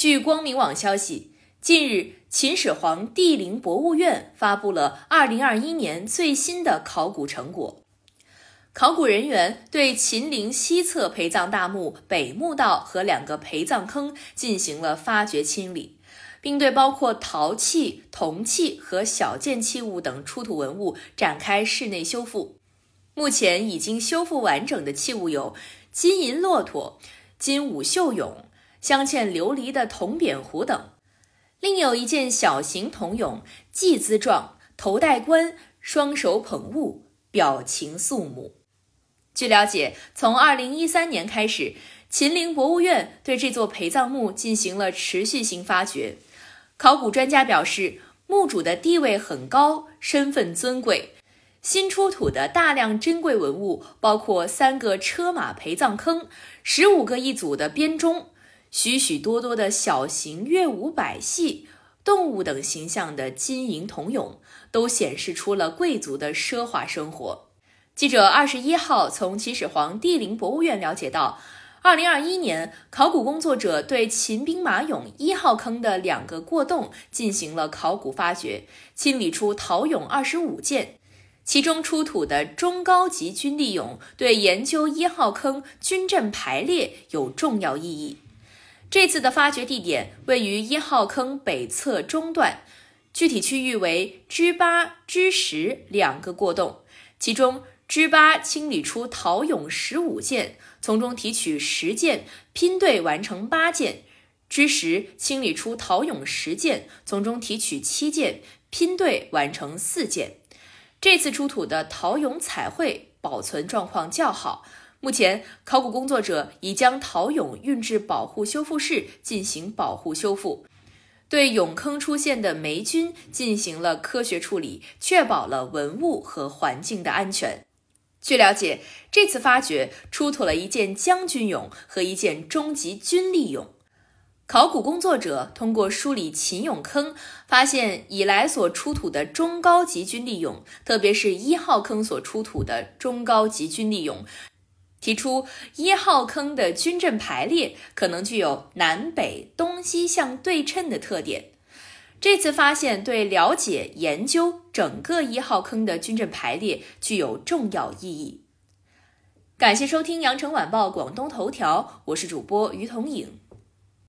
据光明网消息，近日秦始皇帝陵博物院发布了2021年最新的考古成果。考古人员对秦陵西侧陪葬大墓北墓道和两个陪葬坑进行了发掘清理，并对包括陶器、铜器和小件器物等出土文物展开室内修复。目前已经修复完整的器物有金银骆驼、金武秀俑、镶嵌琉璃的铜扁壶等，另有一件小型铜俑，祭姿状，头戴冠，双手捧物，表情肃穆。据了解，从2013年开始，秦陵博物院对这座陪葬墓进行了持续性发掘。考古专家表示，墓主的地位很高，身份尊贵。新出土的大量珍贵文物包括三个车马陪葬坑、十五个一组的编钟、许许多多的小型乐舞百戏、动物等形象的金银铜俑，都显示出了贵族的奢华生活。记者二十一号从秦始皇帝陵博物院了解到，二零二一年考古工作者对秦兵马俑一号坑的两个过洞进行了考古发掘，清理出陶俑二十五件，其中出土的中高级军地俑对研究一号坑军阵排列有重要意义。这次的发掘地点位于一号坑北侧中段，具体区域为支八、支十两个过洞，其中。支八清理出陶俑十五件，从中提取十件拼对完成八件；支十清理出陶俑十件，从中提取七件拼对完成四件。这次出土的陶俑彩绘保存状况较好，目前考古工作者已将陶俑运至保护修复室进行保护修复，对俑坑出现的霉菌进行了科学处理，确保了文物和环境的安全。据了解，这次发掘出土了一件将军俑和一件中级军力俑。考古工作者通过梳理秦俑坑，发现以来所出土的中高级军力俑，特别是一号坑所出土的中高级军力俑，提出一号坑的军阵排列可能具有南北东西向对称的特点。这次发现对了解研究整个一号坑的军阵排列具有重要意义。感谢收听羊城晚报广东头条，我是主播于彤颖。